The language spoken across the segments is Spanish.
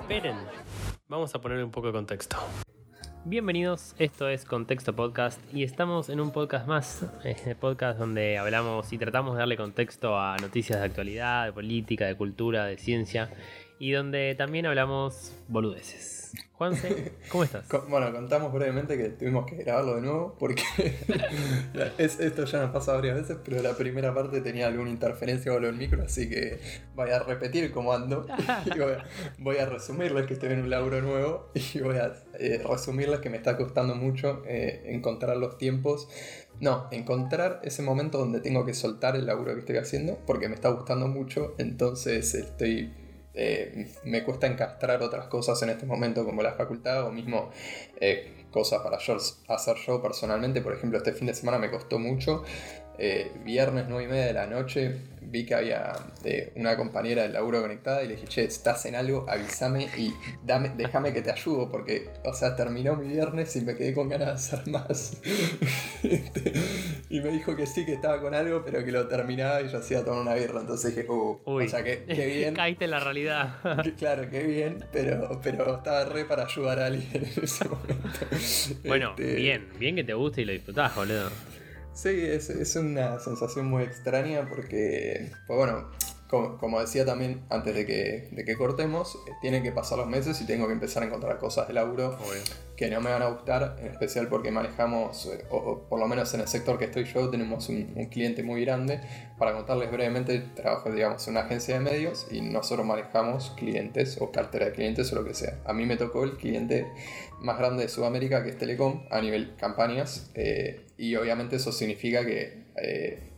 Esperen, vamos a ponerle un poco de contexto. Bienvenidos, esto es Contexto Podcast y estamos en un podcast más, este podcast donde hablamos y tratamos de darle contexto a noticias de actualidad, de política, de cultura, de ciencia y donde también hablamos boludeces. Juanse, ¿cómo estás? Bueno, contamos brevemente que tuvimos que grabarlo de nuevo porque esto ya nos pasa varias veces, pero la primera parte tenía alguna interferencia con el micro, así que voy a repetir el comando y voy a, resumirles que estoy en un laburo nuevo y voy a eh, resumirles que me está costando mucho eh, encontrar los tiempos no, encontrar ese momento donde tengo que soltar el laburo que estoy haciendo porque me está gustando mucho, entonces estoy eh, me cuesta encastrar otras cosas en este momento como la facultad o mismo eh, cosas para hacer yo personalmente. Por ejemplo, este fin de semana me costó mucho. Eh, viernes 9 y media de la noche vi que había eh, una compañera del laburo conectada y le dije, che, estás en algo, avísame y dame, déjame que te ayudo, porque, o sea, terminó mi viernes y me quedé con ganas de hacer más. Este, y me dijo que sí, que estaba con algo, pero que lo terminaba y yo hacía tomar una birra. Entonces dije, uh, o sea, que, qué bien. Caíste en la realidad. claro, qué bien, pero, pero estaba re para ayudar a alguien en ese momento. Bueno, este, bien, bien que te guste y lo disfrutás, boludo. Sí, es, una sensación muy extraña porque, pues bueno, como, decía también antes de que, de que cortemos, eh, tienen que pasar los meses y tengo que empezar a encontrar cosas de laburo que no me van a gustar, en especial porque manejamos, eh, o, por lo menos en el sector que estoy yo, tenemos un, cliente muy grande. Para contarles brevemente, trabajo digamos, en una agencia de medios y nosotros manejamos clientes o cartera de clientes o lo que sea. A mí me tocó el cliente más grande de Sudamérica, que es Telecom, a nivel campañas, eh, y obviamente eso significa que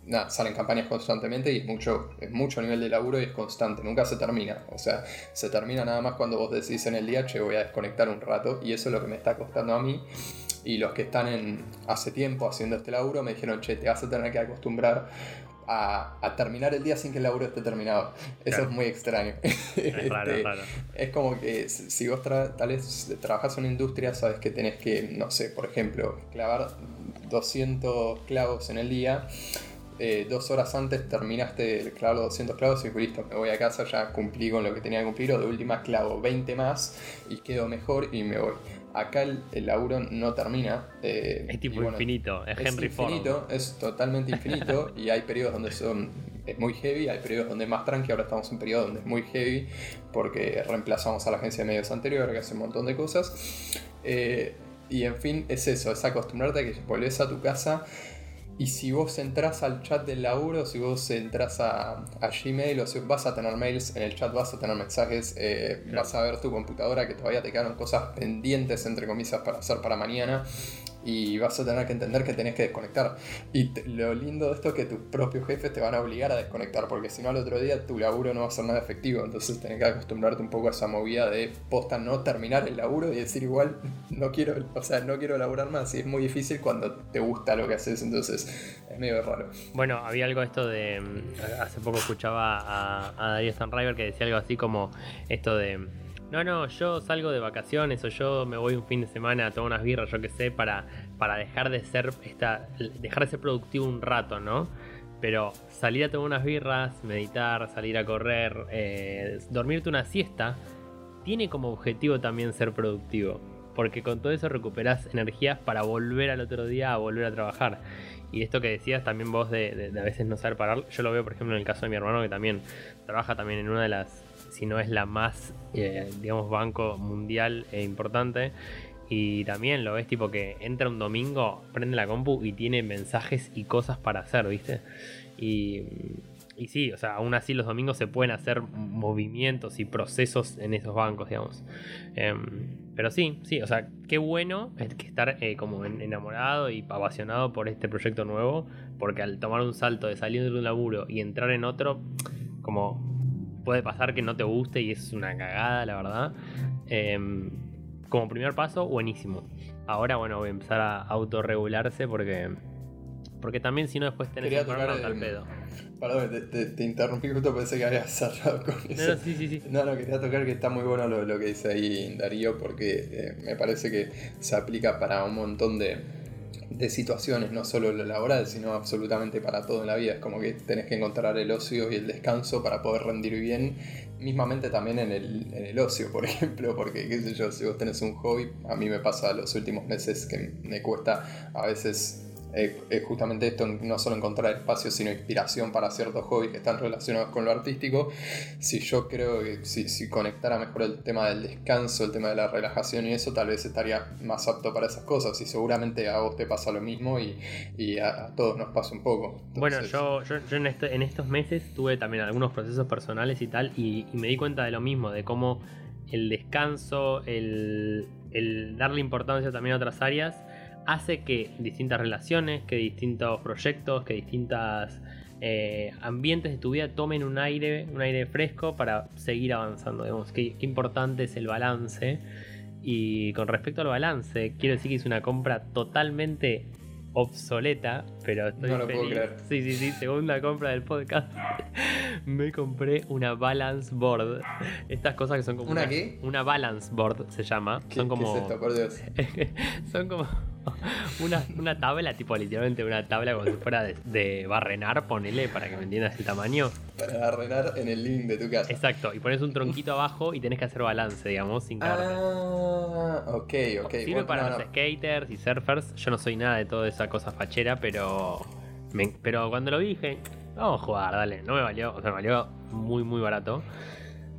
nada, salen campañas constantemente y es mucho, es mucho nivel de laburo y es constante, nunca se termina. O sea, se termina nada más cuando vos decís en el día, che, voy a desconectar un rato y eso es lo que me está costando a mí. Y los que están en, hace tiempo haciendo este laburo me dijeron, che, te vas a tener que acostumbrar a, terminar el día sin que el laburo esté terminado. Eso es muy extraño. Es, raro, este, es como que si vos tal vez trabajas en una industria, sabes que tenés que, no sé, por ejemplo, clavar 200 clavos en el día eh, dos horas antes terminaste el clavo los 200 clavos y listo, me voy a casa, ya cumplí con lo que tenía que cumplir, o de última clavo 20 más y quedo mejor y me voy. Acá el, laburo no termina. Eh, es tipo infinito, es, Henry Ford. infinito, Es totalmente infinito y hay periodos donde son es muy heavy, hay periodos donde es más tranqui, ahora estamos en un periodo donde es muy heavy porque reemplazamos a la agencia de medios anterior que hace un montón de cosas. Eh, y en fin, es eso, es acostumbrarte a que volvés a tu casa y si vos entras al chat del laburo, si vos entras a, Gmail o si vas a tener mails, en el chat vas a tener mensajes, eh, vas a ver tu computadora que todavía te quedaron cosas pendientes, entre comillas, para hacer para mañana y vas a tener que entender que tenés que desconectar. Y lo lindo de esto es que tus propios jefes te van a obligar a desconectar, porque si no al otro día tu laburo no va a ser nada efectivo. Entonces tenés que acostumbrarte un poco a esa movida de posta no terminar el laburo y decir igual no quiero, o sea, no quiero laburar más. Y es muy difícil cuando te gusta lo que haces, entonces es medio raro. Bueno, había algo esto de. Mm, hace poco escuchaba a, a Darío Stanriver que decía algo así como esto de no, no, yo salgo de vacaciones o yo me voy un fin de semana a tomar unas birras, yo qué sé, para, para dejar de ser esta, dejar de ser productivo un rato, ¿no? Pero salir a tomar unas birras, meditar, salir a correr, eh, dormirte una siesta, tiene como objetivo también ser productivo. Porque con todo eso recuperas energías para volver al otro día a volver a trabajar. Y esto que decías también vos de, de, a veces no saber parar, yo lo veo por ejemplo en el caso de mi hermano que también trabaja también en una de las si no es la más, eh, digamos, banco mundial e importante. Y también lo ves tipo que entra un domingo, prende la compu y tiene mensajes y cosas para hacer, ¿viste? Y, y sí, o sea, aún así los domingos se pueden hacer movimientos y procesos en esos bancos, digamos. Em, pero sí, sí, o sea, qué bueno que estar eh, como enamorado y apasionado por este proyecto nuevo, porque al tomar un salto de salir de un laburo y entrar en otro, como puede pasar que no te guste y es una cagada, la verdad. Em, como primer paso, buenísimo. Ahora, bueno, voy a empezar a autorregularse porque. Porque también si no después tenés que tocar al pedo. Perdón, te, interrumpí justo pensé que habías cerrado con eso. No, sí, sí, sí. No, no, quería tocar que está muy bueno lo, que dice ahí Darío porque eh, me parece que se aplica para un montón de, de situaciones, no solo lo laboral, sino absolutamente para todo en la vida. Es como que tenés que encontrar el ocio y el descanso para poder rendir bien, mismamente también en el, en el ocio, por ejemplo, porque qué sé yo, si vos tenés un hobby, a mí me pasa los últimos meses que me cuesta a veces es justamente esto, no solo encontrar espacio, sino inspiración para ciertos hobbies que están relacionados con lo artístico. Si yo creo que si, si, conectara mejor el tema del descanso, el tema de la relajación y eso, tal vez estaría más apto para esas cosas. Y seguramente a vos te pasa lo mismo y, y a, todos nos pasa un poco. bueno, yo, yo, yo en, este, en, estos meses tuve también algunos procesos personales y tal, y, y me di cuenta de lo mismo, de cómo el descanso, el, el darle importancia también a otras áreas, hace que distintas relaciones, que distintos proyectos, que distintas eh, ambientes de tu vida tomen un aire, un aire fresco para seguir avanzando. Digamos, qué, importante es el balance. Y con respecto al balance, quiero decir que hice una compra totalmente obsoleta, pero estoy no lo Puedo creer. Sí, sí, sí, segunda compra del podcast. Me compré una balance board. Estas cosas que son como ¿Una, qué? Una balance board se llama. ¿Qué, son como ¿qué es esto, por Dios? son como una, una, tabla, tipo literalmente una tabla como si fuera de, de, barrenar, ponele para que me entiendas el tamaño. Para barrenar en el link de tu casa. Exacto, y pones un tronquito abajo y tenés que hacer balance, digamos, sin carne. Ah, ok, ok. Sirve Bueno, para no, los no. skaters y surfers. Yo no soy nada de toda esa cosa fachera, pero. Pero cuando lo dije, vamos a jugar, dale. No me valió, o sea, me valió muy, muy barato.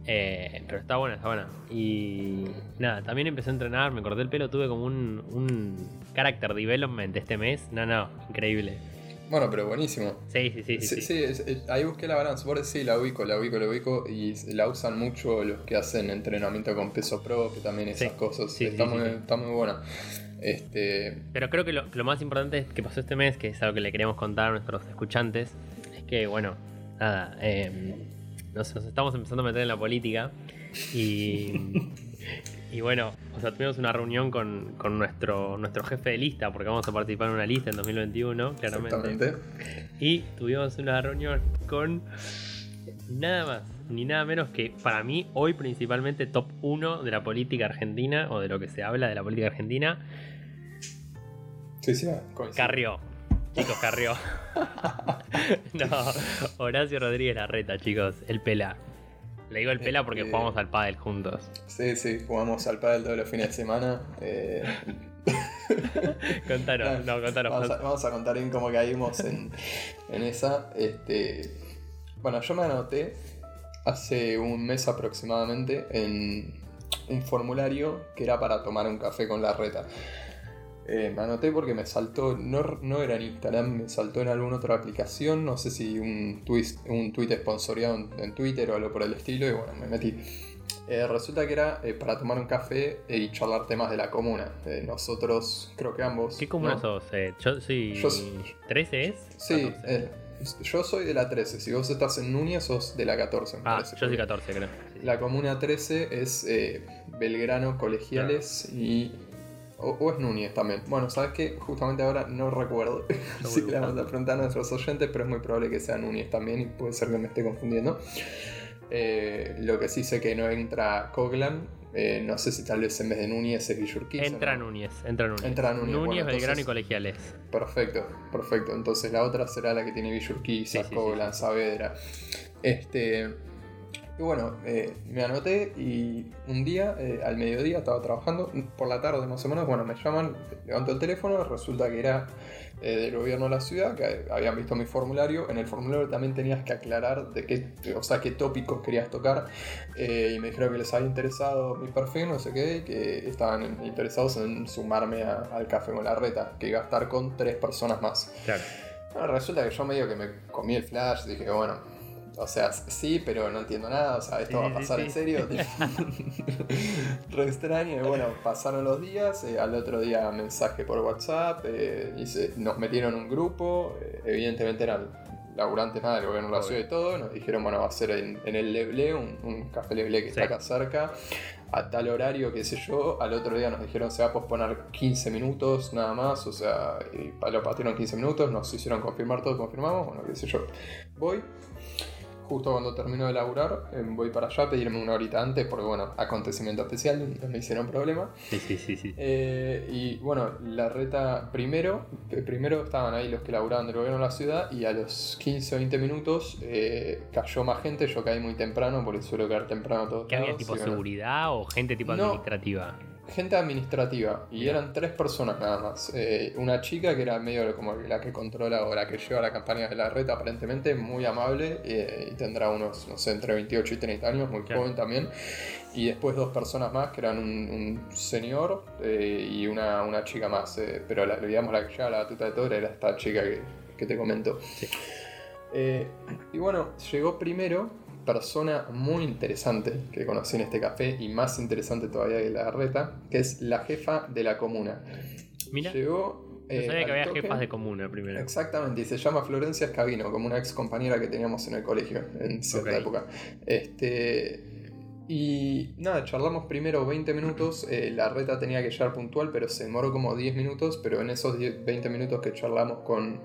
Eh, pero está buena, está buena. Y nada, también empecé a entrenar, me corté el pelo, tuve como un, un character development este mes. No, no, increíble. Bueno, pero buenísimo. Sí, sí, sí, sí. Sí, sí. sí, es- es- ahí busqué la balance board, sí, la ubico, la ubico, la ubico y la usan mucho los que hacen entrenamiento con peso pro, que también esas cosas. sí, está, muy, está muy buena. Este, Pero creo que lo, lo más importante que pasó este mes, que es algo que le queremos contar a nuestros escuchantes, es que, bueno, nada, eh, nos, nos estamos empezando a meter en la política y, y bueno, o sea, tuvimos una reunión con, con nuestro, nuestro jefe de lista, porque vamos a participar en una lista en 2021, claramente. exactamente. Y tuvimos una reunión con nada más ni nada menos que para mí hoy principalmente top 1 de la política argentina o de lo que se habla de la política argentina, Sí, sí, coincido. Carrió. Chicos, Carrió. no, Horacio Rodríguez Larreta, chicos. El pela. Le digo el pela porque Eh, jugamos al pádel juntos. Sí, sí, jugamos al pádel todos los fines de semana. eh, Contanos, no, contanos. Vamos a, vamos a contar bien cómo caímos en, en esa. Este, bueno, yo me anoté hace un mes aproximadamente en un formulario que era para tomar un café con la reta. Eh, me anoté porque me saltó, no, no era en Instagram, me saltó en alguna otra aplicación, no sé si un tweet, un tweet sponsoreado en, en Twitter o algo por el estilo, y bueno, me metí. Eh, resulta que era eh, para tomar un café y charlar temas de la comuna. Eh, nosotros, creo que ambos. ¿Qué comuna ¿no? sos? Eh, yo soy. Yo soy- ¿13 es? Sí, 14. eh, yo soy de la 13. Si vos estás en Núñez, sos de la 14, me ah, parece. yo soy 14, creo. La comuna 13 es eh, Belgrano, Colegiales y. O, o es Núñez también. Bueno, ¿sabes qué? Justamente ahora no recuerdo. Que le vamos a preguntar a nuestros oyentes, pero es muy probable que sea Núñez también y puede ser que me esté confundiendo. Eh, lo que sí sé que no entra Coglan. eh, no sé si tal vez en vez de Núñez es Villurquiza. Entra ¿no? Núñez, entra Núñez. Entra Núñez, bueno, Belgrano y Colegiales. Perfecto, perfecto. Entonces la otra será la que tiene Villurquiza, sí, Coglan, sí. Saavedra. Este. Y bueno, eh, me anoté y un día, eh, al mediodía, estaba trabajando, por la tarde más o menos, bueno, me llaman, levanto el teléfono, resulta que era eh, del gobierno de la ciudad, que habían visto mi formulario, en el formulario también tenías que aclarar de qué, o sea, qué tópicos querías tocar, eh, y me dijeron que les había interesado mi perfil, no sé qué, y que estaban interesados en sumarme a- al café con la reta, que iba a estar con tres personas más. Claro. Bueno, resulta que yo medio que me comí el flash, dije, bueno, o sea, sí, pero no entiendo nada, o sea, esto Sí, va a pasar sí. en serio. Re extraño, y bueno, pasaron los días, eh, al otro día mensaje por WhatsApp, eh, y se- nos metieron en un grupo, eh, evidentemente eran laburantes nada del gobierno de la ciudad y todo, nos dijeron, bueno, va a ser en, en el Leblé, un, un café Leblé que Sí. está acá cerca, a tal horario, qué sé yo, al otro día nos dijeron se va a posponer 15 minutos nada más, o sea, y lo partieron 15 minutos, nos hicieron confirmar todo, confirmamos, bueno, qué sé yo. Voy, justo cuando termino de laburar, eh, voy para allá a pedirme una horita antes, porque bueno, acontecimiento especial, no me hicieron problema. Sí, sí, sí, sí. Eh, y bueno, la reta primero, eh, primero estaban ahí los que laburaban del gobierno de la ciudad y a los 15 o 20 minutos eh, cayó más gente, yo caí muy temprano, porque suelo caer temprano a todos ¿Qué había tipo bueno, seguridad o gente tipo No. Gente administrativa, y eran tres personas nada más. Eh, una chica que era medio como la que controla o la que lleva la campaña de la reta, aparentemente, muy amable, eh, y tendrá unos, no sé, entre 28 y 30 años, muy Claro. joven también. Y después dos personas más, que eran un, un señor eh, y una, una chica más. pero la, digamos, la que lleva la batuta de todo era esta chica que, que te comento. Sí. Y bueno, llegó primero persona muy interesante que conocí en este café y más interesante todavía que la reta, que es la jefa de la comuna. Mira, Llegó. no eh, sabía al que había toque- jefas de comuna primero. Exactamente, y se llama Florencia Escabino, como una ex compañera que teníamos en el colegio en cierta época. Este. Y nada, charlamos primero 20 minutos. eh, la reta tenía que llegar puntual, pero se demoró como 10 minutos. Pero en esos 10, 20 minutos que charlamos con,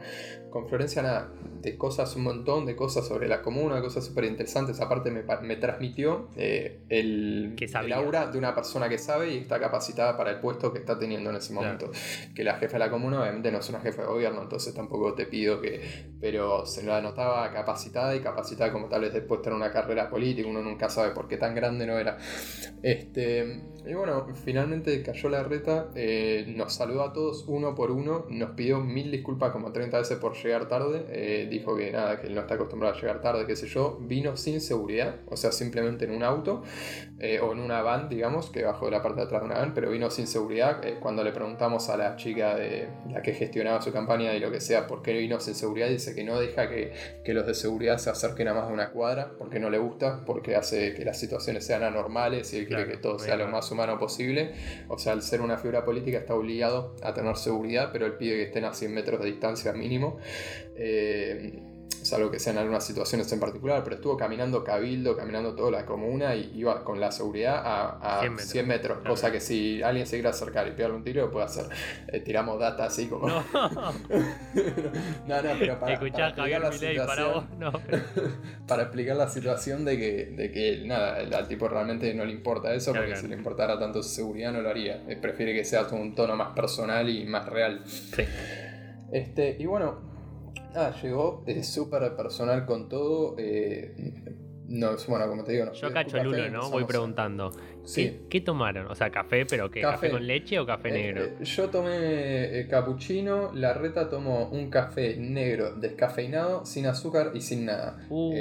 con Florencia, nada, de cosas, un montón de cosas sobre la comuna, cosas súper interesantes. Aparte, me, me transmitió eh, el, Que el aura de una persona que sabe y está capacitada para el puesto que está teniendo en ese Claro. momento que la jefa de la comuna obviamente no es una jefa de gobierno, entonces tampoco te pido que... Pero se la notaba capacitada y capacitada como tal vez después tener una carrera política, uno nunca sabe por qué tan grande no era. Este, y bueno, finalmente cayó la reta, eh, nos saludó a todos uno por uno, nos pidió mil disculpas como 30 veces por llegar tarde, eh, dijo que nada, que él no está acostumbrado a llegar tarde, qué sé yo, vino sin seguridad, o sea, simplemente en un auto eh, o en una van, digamos, que bajó de la parte de atrás de una van, pero vino sin seguridad. Cuando le preguntamos a la chica de la que gestionaba su campaña y lo que sea, por qué vino sin seguridad, dice que no deja que, que los de seguridad se acerquen a más de una cuadra, porque no le gusta, porque hace que las situaciones sean anormales y él quiere Claro, que todo sea lo más humano posible. O sea, al ser una figura política está obligado a tener seguridad, pero él pide que estén a 100 metros de distancia mínimo. Eh, salvo que sean algunas situaciones en particular, pero estuvo caminando cabildo, caminando toda la comuna y iba con la seguridad a, a 100 100 metros. metros, Claro. cosa que si alguien se quiere acercar y pegarle un tiro, puede hacer. Eh, tiramos data así como... No, no, no, pero para, escuchá para Javier explicar la Milei para situación- vos, no. pero- para explicar la situación de que, de que nada, al tipo realmente no le importa eso, Claro, porque claro. si le importara tanto su seguridad no lo haría. Eh, prefiere que sea un tono más personal y más real. Sí. Este, y bueno, nada, llegó eh, súper personal con todo. eh, no, bueno, como te digo, nos Yo cacho Lulo, pero ¿no? Voy preguntando. Sí. ¿Qué, qué tomaron? O sea, café, pero ¿qué? ¿Café, Café. con leche o café Eh, negro? eh, yo tomé eh, cappuccino, la reta tomó un café negro descafeinado, sin azúcar y sin nada. Uh.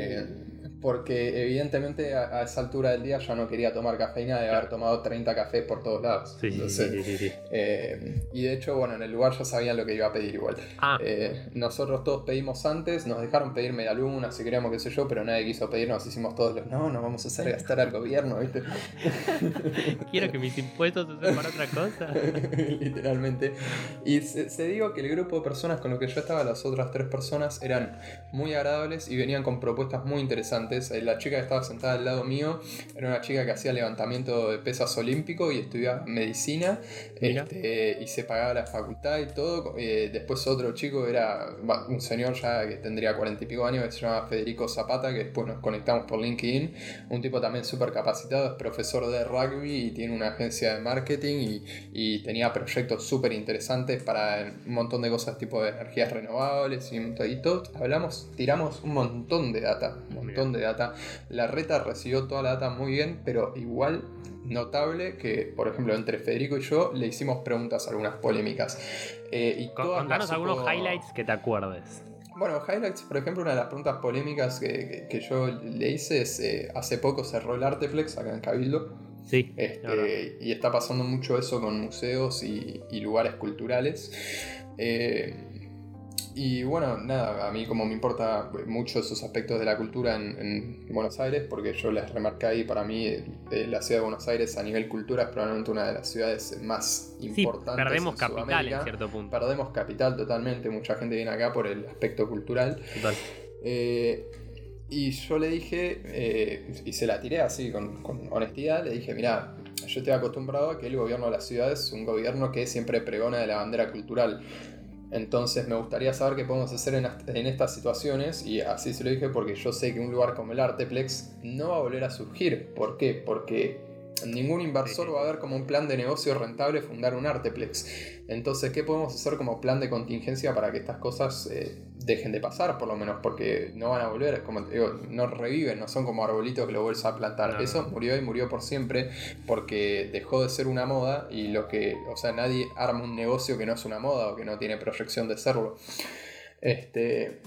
Porque evidentemente a, a esa altura del día ya no quería tomar cafeína de haber tomado 30 cafés por todos lados. sí, sí, sí, Entonces, sí, sí, sí. eh, y de hecho, bueno, en el lugar ya sabían lo que iba a pedir igual. Ah, Eh, nosotros todos pedimos antes, nos dejaron pedir media luna, si queríamos, qué sé yo, pero nadie quiso pedir, nos hicimos todos los, no, no vamos a hacer gastar al gobierno, ¿viste? quiero que mis impuestos se usen para otra cosa. Literalmente. Y se, se digo que el grupo de personas con lo que yo estaba, las otras tres personas, eran muy agradables y venían con propuestas muy interesantes. Eh, La chica que estaba sentada al lado mío era una chica que hacía levantamiento de pesas olímpico y estudiaba medicina este, y se pagaba la facultad y todo. Eh, después otro chico era un señor ya que tendría cuarenta y pico años que se llama Federico Zapata, que después nos conectamos por LinkedIn. Un tipo también súper capacitado, es profesor de rugby y tiene una agencia de marketing y, y tenía proyectos súper interesantes para un montón de cosas tipo de energías renovables y, y todo. Hablamos, tiramos un montón de data, un montón de data. La reta recibió toda la data muy bien, pero igual notable que, por ejemplo, entre Federico y yo le hicimos preguntas algunas polémicas. Eh, y Con- todas Contanos algunos highlights que te acuerdes. bueno, highlights, por ejemplo, una de las preguntas polémicas que, que- que yo le hice es, eh, hace poco cerró el Arteflex acá en Cabildo, Sí, este, y está pasando mucho eso con museos y, y lugares culturales. Eh, y bueno, nada, a mí como me importa mucho esos aspectos de la cultura en, en Buenos Aires, porque yo les remarqué ahí, para mí eh, la ciudad de Buenos Aires a nivel cultura es probablemente una de las ciudades más Sí, importantes. perdemos en capital en cierto punto. Perdemos capital totalmente, mucha gente viene acá por el aspecto cultural. Total. Eh, y yo le dije, eh, y se la tiré así con, con honestidad, le dije, mira, yo estoy acostumbrado a que el gobierno de la ciudad es un gobierno que siempre pregona de la bandera cultural. Entonces me gustaría saber qué podemos hacer en, en, estas situaciones y así se lo dije porque yo sé que un lugar como el Arteplex no va a volver a surgir. ¿Por qué? Porque ningún inversor va a ver como un plan de negocio rentable fundar un Arteplex. Entonces, ¿qué podemos hacer como plan de contingencia para que estas cosas eh, dejen de pasar, por lo menos? Porque no van a volver, como digo, no reviven, no son como arbolitos que lo vuelves a plantar. Eso murió y murió por siempre porque dejó de ser una moda y lo que, o sea, nadie arma un negocio que no es una moda o que no tiene proyección de serlo. Este,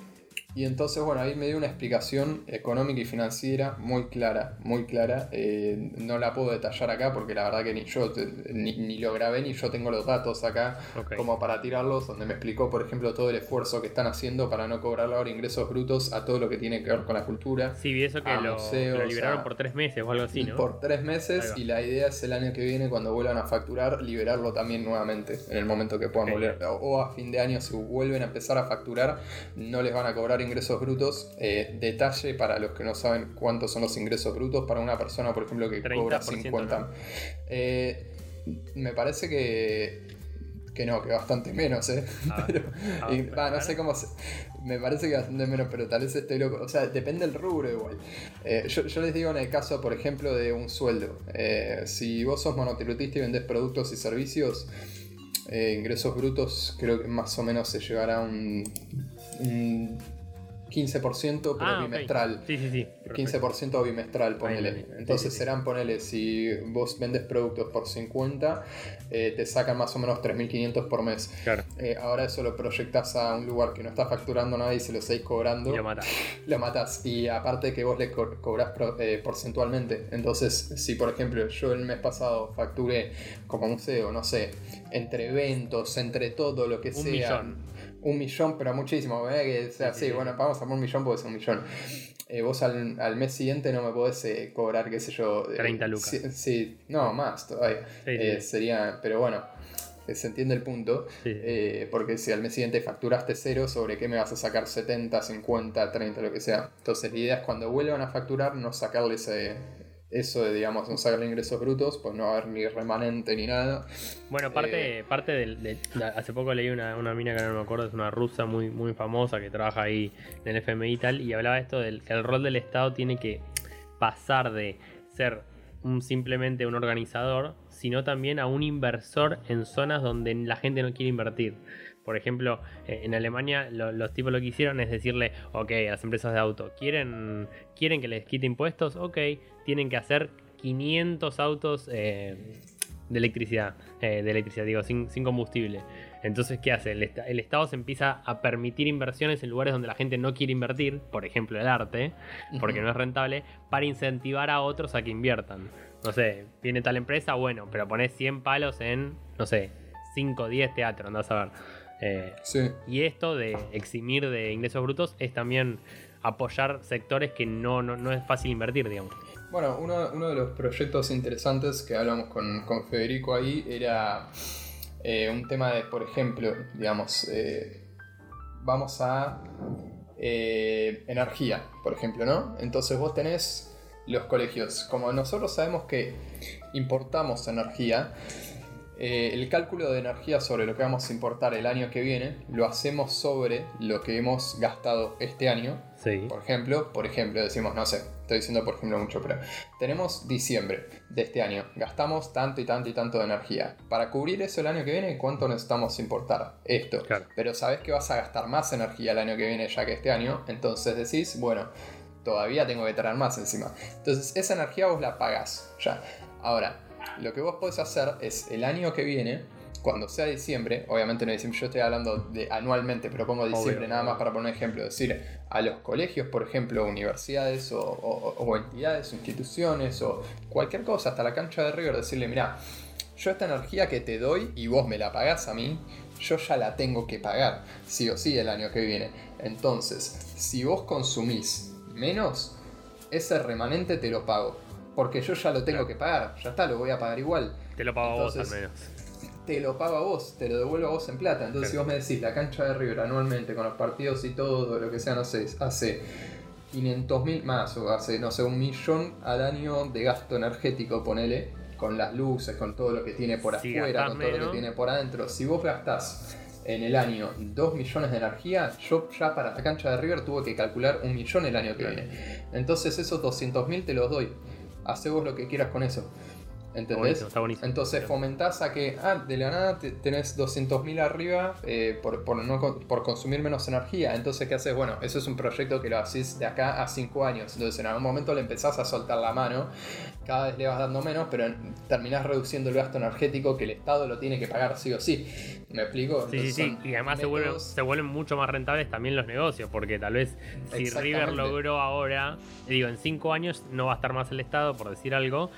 y entonces, bueno, ahí me dio una explicación económica y financiera muy clara, muy clara. Eh, no la puedo detallar acá porque la verdad que ni yo ni, lo grabé ni yo tengo los datos acá como para tirarlos, donde me explicó, por ejemplo, todo el esfuerzo que están haciendo para no cobrar ahora ingresos brutos a todo lo que tiene que ver con la cultura. Sí, vi eso que lo, liberaron por tres meses o algo así, ¿no? Por tres meses y la idea es el año que viene, cuando vuelvan a facturar, liberarlo también nuevamente en el momento que puedan volver. O a fin de año, si vuelven a empezar a facturar, no les van a cobrar ingresos brutos. Eh, detalle para los que no saben cuántos son los ingresos brutos para una persona, por ejemplo, que cobra 50. Eh, me parece que, que no, que bastante menos, ¿eh? Ah, no sé cómo Me parece que bastante menos, pero tal vez esté loco. O sea, depende del rubro igual. Eh, yo, les digo en el caso, por ejemplo, de un sueldo. si vos sos monotributista y vendés productos y servicios, ingresos brutos creo que más o menos se llegará a un 15% pero ah, bimestral. Sí, sí, sí. 15% bimestral, ponele. Entonces serán, ponele, si vos vendes productos por 50, eh, te sacan más o menos 3.500 por mes. Claro. Eh, ahora eso lo proyectas a un lugar que no está facturando nada y se lo seguís cobrando. Y lo matas. Lo matas. Y aparte que vos le cobras eh, porcentualmente. Entonces, si por ejemplo yo el mes pasado facturé como museo, no sé, entre eventos, entre todo lo que un sea. Millón un millón, pero muchísimo. Que sea, sí, bueno, vamos a poner un millón porque es un millón. Eh, vos al, mes siguiente no me podés eh, cobrar, qué sé yo. 30 eh, lucas. Sí, no, más todavía. sería, pero bueno, se entiende el punto. porque si al mes siguiente facturaste cero, ¿sobre qué me vas a sacar 70, 50, 30, lo que sea? Entonces la idea es cuando vuelvan a facturar, no sacarle ese eso de, digamos, no sacar ingresos brutos, pues no haber ni remanente ni nada. Bueno, parte, eh, parte del, Hace poco leí una, una, mina que no me acuerdo, es una rusa muy, muy famosa que trabaja ahí en el FMI y tal, y hablaba esto del que el rol del Estado tiene que pasar de ser un, simplemente un organizador, sino también a un inversor en zonas donde la gente no quiere invertir. Por ejemplo, eh, en Alemania los tipos lo que hicieron es decirle, ok, a las empresas de auto, ¿quieren, ¿quieren que les quite impuestos? Ok, tienen que hacer 500 autos eh, de electricidad, eh, de electricidad, digo, sin, combustible. Entonces, ¿qué hace? El, Estado se empieza a permitir inversiones en lugares donde la gente no quiere invertir, por ejemplo el arte, porque no es rentable, para incentivar a otros a que inviertan. No sé, viene tal empresa, bueno, pero pones 100 palos en, no sé, 5 o 10 teatros, andás a ver. Eh, y esto de eximir de ingresos brutos es también apoyar sectores que no, no, es fácil invertir, digamos. Bueno, uno, de los proyectos interesantes que hablamos con, Federico ahí era eh, un tema de, por ejemplo, digamos, eh, vamos a energía, por ejemplo, ¿no? Entonces vos tenés los colegios. Como nosotros sabemos que importamos energía, eh, el cálculo de energía sobre lo que vamos a importar el año que viene lo hacemos sobre lo que hemos gastado este año. Por ejemplo, por ejemplo, decimos, no sé, estoy diciendo por ejemplo mucho, pero tenemos diciembre de este año, gastamos tanto y tanto y tanto de energía. Para cubrir eso el año que viene, ¿cuánto necesitamos importar? Esto. Pero sabes que vas a gastar más energía el año que viene ya que este año, entonces decís, bueno, todavía tengo que traer más encima. Entonces esa energía vos la pagás ya. Ahora, lo que vos podés hacer es el año que viene, cuando sea diciembre, obviamente no diciembre, yo estoy hablando de anualmente, pero pongo diciembre nada más para poner un ejemplo, decir a los colegios, por ejemplo, universidades o, entidades, instituciones o cualquier cosa, hasta la cancha de River, decirle, mira, yo esta energía que te doy y vos me la pagás a mí, yo ya la tengo que pagar, sí o sí, el año que viene. Entonces, si vos consumís menos, ese remanente te lo pago porque yo ya lo tengo que pagar, ya está, lo voy a pagar igual. Te lo pago a vos al menos. Te lo pago a vos, te lo devuelvo a vos en plata. Entonces, si vos me decís la cancha de River anualmente con los partidos y todo, lo que sea, no sé, hace 500 mil más, o hace, no sé, un millón al año de gasto energético, ponele, con las luces, con todo lo que tiene por afuera, con todo lo que tiene por adentro. Si vos gastás en el año 2 millones de energía, yo ya para la cancha de River tuve que calcular un millón el año que viene. Entonces esos 200 mil te los doy. Hacé vos lo que quieras con eso. ¿Entendés? Entonces fomentás a que, ah, de la nada tenés 200.000 arriba eh, por, por, consumir menos energía. Entonces, ¿qué haces? Bueno, eso es un proyecto que lo haces de acá a 5 años. Entonces, en algún momento le empezás a soltar la mano, cada vez le vas dando menos, pero terminás reduciendo el gasto energético que el Estado lo tiene que pagar sí o sí. ¿Me explico? Sí, sí, sí. Y además se, vuelven, se vuelven mucho más rentables también los negocios, porque tal vez si River logró ahora, digo, en 5 años no va a estar más el Estado, por decir algo,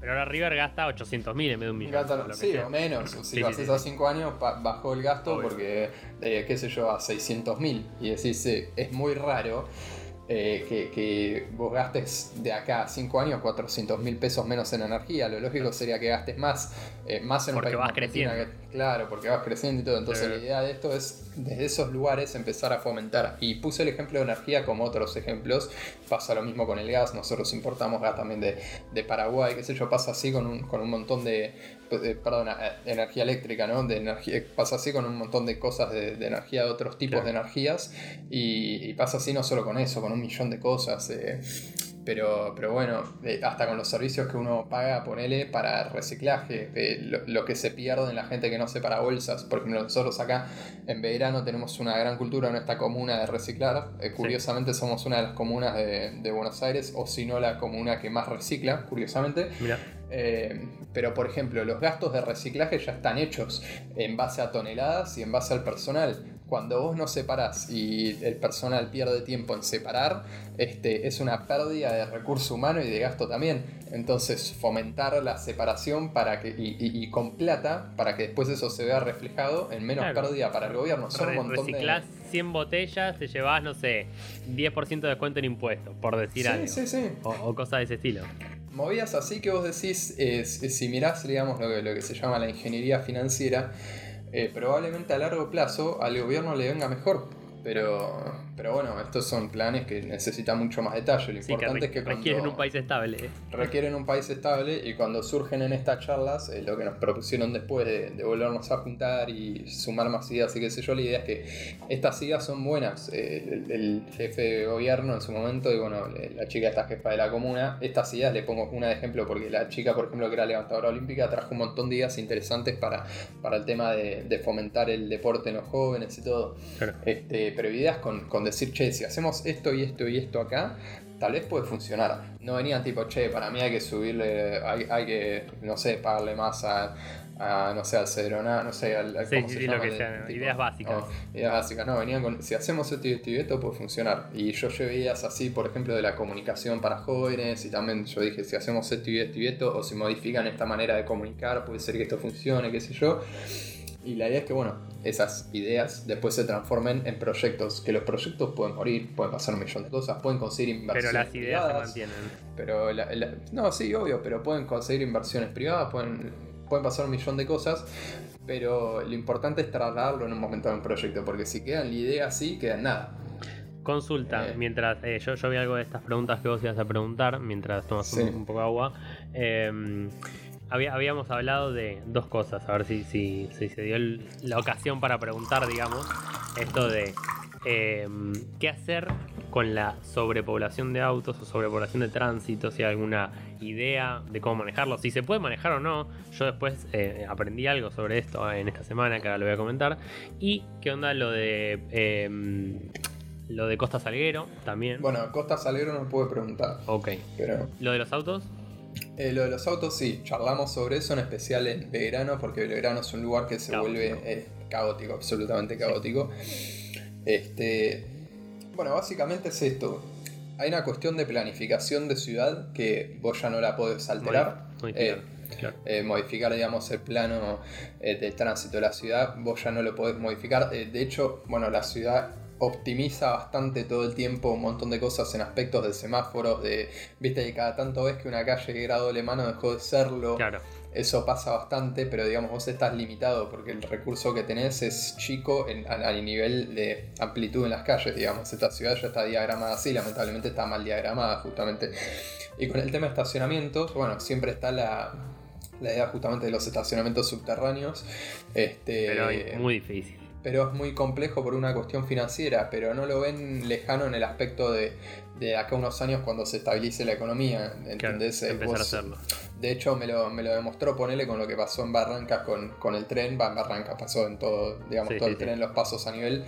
pero ahora River gasta 800 mil en vez de un millón. sí, o menos. Si lo haces a 5 años, bajó el gasto porque, eh, qué sé yo, a 600 mil. Y decís, es muy raro eh, que, vos gastes de acá a 5 años 400 mil pesos menos en energía. Lo lógico sería que gastes más, eh, más en porque vas creciendo. claro, porque vas creciendo y todo. Entonces la idea de esto es desde esos lugares empezar a fomentar. Y puse el ejemplo de energía como otros ejemplos. Pasa lo mismo con el gas. Nosotros importamos gas también de, de Paraguay, qué sé yo. Pasa así con un, con un montón de, eh, perdón, energía eléctrica, ¿no? De energía, pasa así con un montón de cosas de, energía, de otros tipos de energías. Y, y, pasa así no solo con eso, con un millón de cosas. Eh, pero, pero bueno, eh, hasta con los servicios que uno paga, ponele para reciclaje, lo, que se pierde en la gente que no separa bolsas. Por ejemplo, nosotros acá en verano tenemos una gran cultura en esta comuna de reciclar. Eh, curiosamente somos una de las comunas de, Buenos Aires, o si no la comuna que más recicla, curiosamente. Pero por ejemplo, los gastos de reciclaje ya están hechos en base a toneladas y en base al personal cuando vos no separás y el personal pierde tiempo en separar, este, es una pérdida de recurso humano y de gasto también. Entonces, fomentar la separación para que, y, con plata para que después eso se vea reflejado en menos pérdida para el gobierno. Son un montón reciclás 100 botellas, te llevas, no sé, 10% de descuento en impuestos, por decir algo. Sí, sí. O, cosas de ese estilo. Movidas así que vos decís, si mirás, digamos, lo que, lo que se llama la ingeniería financiera, eh, probablemente a largo plazo al gobierno le venga mejor. Pero, pero bueno, estos son planes que necesitan mucho más detalle. Lo importante es que requieren un país estable. Requieren un país estable y cuando surgen en estas charlas, eh, lo que nos propusieron después de, volvernos a juntar y sumar más ideas y qué sé yo, la idea es que estas ideas son buenas. Eh, el, jefe de gobierno en su momento y bueno, la chica esta jefa de la comuna, estas ideas le pongo una de ejemplo porque la chica, por ejemplo, que era levantadora olímpica, trajo un montón de ideas interesantes para, para el tema de, fomentar el deporte en los jóvenes y todo. Este, pero ideas con, con, decir, che, si hacemos esto y esto y esto acá, tal vez puede funcionar. No venían tipo, che, para mí hay que subirle, hay, que, no sé, pagarle más a, no sé, al Cedrona, no sé, al, sí, sí, lo que sea, ideas básicas. ideas básicas, no, venían con, si hacemos esto y esto y esto puede funcionar. Y yo llevé ideas así, por ejemplo, de la comunicación para jóvenes y también yo dije, si hacemos esto y esto y esto, o si modifican esta manera de comunicar, puede ser que esto funcione, qué sé yo. Y la idea es que, bueno, esas ideas después se transformen en proyectos. Que los proyectos pueden morir, pueden pasar un millón de cosas, pueden conseguir inversiones. Pero las ideas se mantienen. Pero no, sí, obvio, pero pueden conseguir inversiones privadas, pueden, pueden pasar un millón de cosas. Pero lo importante es trasladarlo en un momento de un proyecto, porque si quedan la idea así, queda nada. Consulta, eh. mientras eh, yo, yo vi algo de estas preguntas que vos ibas a preguntar, mientras tomas un, poco de agua. Eh, habíamos hablado de dos cosas, a ver si, si, se dio la ocasión para preguntar, digamos, esto de em, qué hacer con la sobrepoblación de autos o sobrepoblación de tránsito, si hay alguna idea de cómo manejarlo, si se puede manejar o no. Yo después eh, aprendí algo sobre esto en esta semana, que ahora lo voy a comentar. Y qué onda lo de... Em, lo de Costa Salguero también. Bueno, Costa Salguero no puede preguntar. Ok. Pero... ¿Lo de los autos? Eh, lo de los autos, sí, charlamos sobre eso, en especial en Belgrano, porque Belgrano es un lugar que se vuelve eh, caótico, absolutamente caótico. Este, bueno, básicamente es esto. Hay una cuestión de planificación de ciudad que vos ya no la podés alterar. Modificar, eh, modificar digamos, el plano de tránsito de la ciudad, vos ya no lo podés modificar. de hecho, bueno, la ciudad optimiza bastante todo el tiempo un montón de cosas en aspectos de semáforos, de, viste, que cada tanto ves que una calle que era doble mano dejó de serlo. Claro. Eso pasa bastante, pero digamos vos estás limitado porque el recurso que tenés es chico en, a, nivel de amplitud en las calles, digamos. Esta ciudad ya está diagramada así, lamentablemente está mal diagramada justamente. Y con el tema de estacionamientos, bueno, siempre está la, la idea justamente de los estacionamientos subterráneos. Este, pero muy difícil pero es muy complejo por una cuestión financiera, pero no lo ven lejano en el aspecto de, de acá unos años cuando se estabilice la economía, ¿entendés? Claro, empezar a hacerlo. De hecho, me lo, me lo demostró ponerle con lo que pasó en Barrancas con, con el tren, va en Barrancas pasó en todo, digamos, todo el tren, los pasos a nivel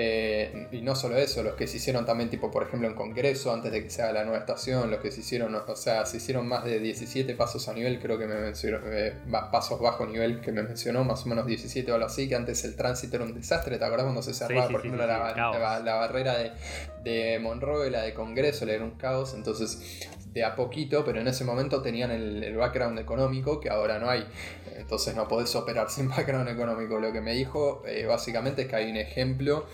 eh, y no solo eso, los que se hicieron también, tipo, por ejemplo, en Congreso, antes de que se haga la nueva estación, los que se hicieron, o sea, se hicieron más de 17 pasos a nivel, creo que me mencionó, eh, pasos bajo nivel que me mencionó, más o menos 17 o algo así, que antes el tránsito era un desastre, ¿te acordás cuando se cerraba, por ejemplo, la, la, barrera de, de Monroe, la de Congreso, era un caos, entonces de a poquito, pero en ese momento tenían el, background económico que ahora no hay. Entonces no podés operar sin background económico. Lo que me dijo eh, básicamente es que hay un ejemplo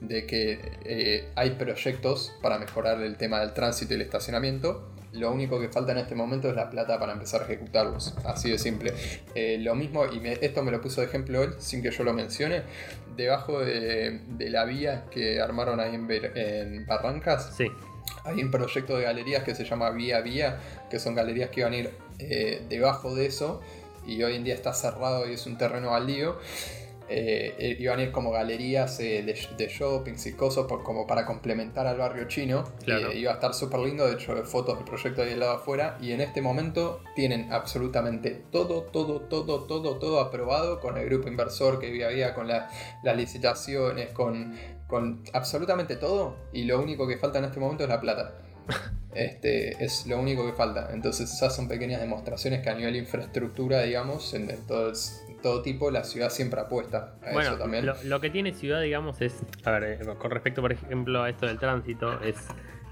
de que eh, hay proyectos para mejorar el tema del tránsito y el estacionamiento. Lo único que falta en este momento es la plata para empezar a ejecutarlos. Así de simple. Eh, lo mismo, y esto me lo puso de ejemplo él, sin que yo lo mencione, debajo de, la vía que armaron ahí en, en Barrancas. Sí hay un proyecto de galerías que se llama Vía Vía, que son galerías que iban a ir eh, debajo de eso, y hoy en día está cerrado y es un terreno baldío. Eh, eh, iban a ir como galerías de, de, shoppings y cosas como para complementar al barrio chino. iba a estar súper lindo, de hecho, fotos del proyecto ahí del lado afuera. Y en este momento tienen absolutamente todo, todo, todo, todo, todo aprobado con el grupo inversor que había, con las licitaciones, con con absolutamente todo y lo único que falta en este momento es la plata. Este, es lo único que falta. Entonces esas son pequeñas demostraciones que a nivel infraestructura, digamos, en, todo, todo, tipo, la ciudad siempre apuesta a eso también. Lo, lo, que tiene ciudad, digamos, es, a ver, eh, con respecto, por ejemplo, a esto del tránsito, es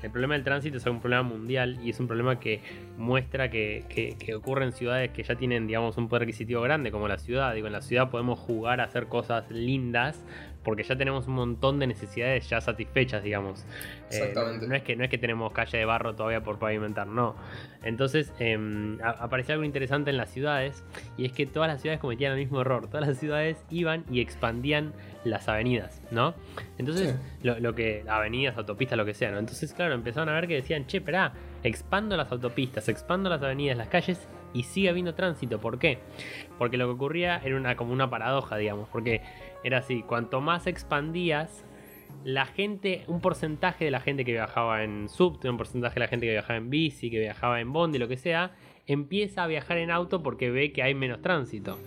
el problema del tránsito es un problema mundial y es un problema que muestra que, que, ocurre en ciudades que ya tienen, digamos, un poder adquisitivo grande, como la ciudad. Digo, en la ciudad podemos jugar a hacer cosas lindas porque ya tenemos un montón de necesidades ya satisfechas, digamos. Eh, Exactamente. no, es que, no es que tenemos calle de barro todavía por pavimentar, no. Entonces, eh, apareció algo interesante en las ciudades y es que todas las ciudades cometían el mismo error. Todas las ciudades iban y expandían las avenidas, ¿no? Entonces, lo, que, avenidas, autopistas, lo que sea, ¿no? Entonces, claro, empezaron a ver que decían, che, esperá, expando las autopistas, expando las avenidas, las calles y sigue habiendo tránsito. ¿Por qué? Porque lo que ocurría era una, como una paradoja, digamos, porque era así, cuanto más expandías, la gente, un porcentaje de la gente que viajaba en subte, un porcentaje de la gente que viajaba en bici, que viajaba en bondi, lo que sea, empieza a viajar en auto porque ve que hay menos tránsito.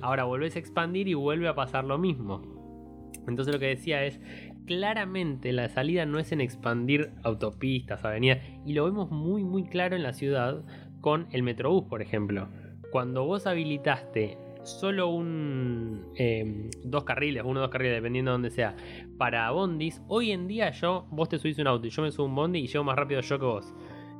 Ahora volvés a expandir y vuelve a pasar lo mismo. Entonces lo que decía es, claramente la salida no es en expandir autopistas, avenidas, y lo vemos muy muy claro en la ciudad con el Metrobús, por ejemplo. Cuando vos habilitaste solo un em, dos carriles, uno o dos carriles, dependiendo de donde sea, para bondis, hoy en día yo, vos te subís un auto y yo me subo un bondi y llego más rápido yo que vos.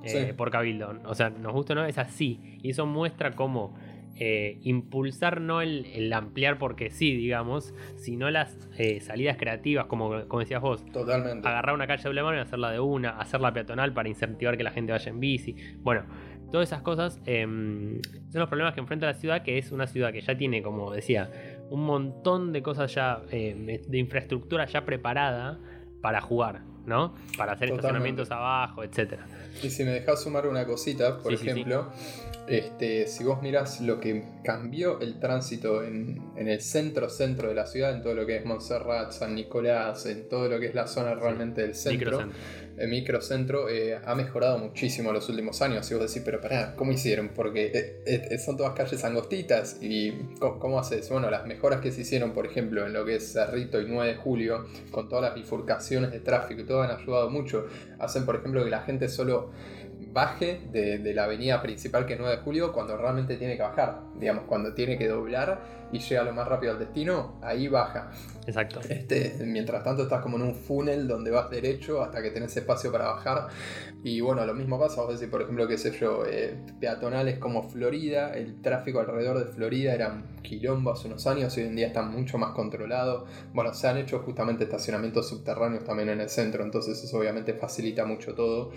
Eh, por cabildo. O sea, nos gusta o no, es así. Y eso muestra cómo eh, impulsar no el, ampliar porque sí, digamos, sino las eh, salidas creativas, como, como decías vos. Totalmente. Agarrar una calle doble mano y hacerla de una, hacerla peatonal para incentivar que la gente vaya en bici. Bueno, todas esas cosas em, son los problemas que enfrenta la ciudad, que es una ciudad que ya tiene, como decía, un montón de cosas ya, em, de infraestructura ya preparada para jugar, ¿no? Para hacer estacionamientos abajo, etcétera. Y si me dejas sumar una cosita, por ejemplo, este, si vos mirás lo que cambió el tránsito en, el centro centro de la ciudad, en todo lo que es Montserrat, San Nicolás, en todo lo que es la zona realmente del centro, el microcentro, eh, ha mejorado muchísimo en los últimos años. Y vos decís, pero pará, ¿cómo hicieron? Porque eh, eh, son todas calles angostitas. ¿Y cómo, haces? Bueno, las mejoras que se hicieron, por ejemplo, en lo que es Cerrito y 9 de julio, con todas las bifurcaciones de tráfico y todo, han ayudado mucho. Hacen, por ejemplo, que la gente solo baje de, de, la avenida principal que es 9 de julio cuando realmente tiene que bajar. Digamos, cuando tiene que doblar y llega lo más rápido al destino, ahí baja. Exacto. Este, mientras tanto estás como en un funnel donde vas derecho hasta que tenés espacio para bajar. Y bueno, lo mismo pasa, vos decís, por ejemplo, qué sé yo, eh, peatonales como Florida, el tráfico alrededor de Florida era quilombo hace unos años, hoy en día está mucho más controlado. Bueno, se han hecho justamente estacionamientos subterráneos también en el centro, entonces eso obviamente facilita mucho todo.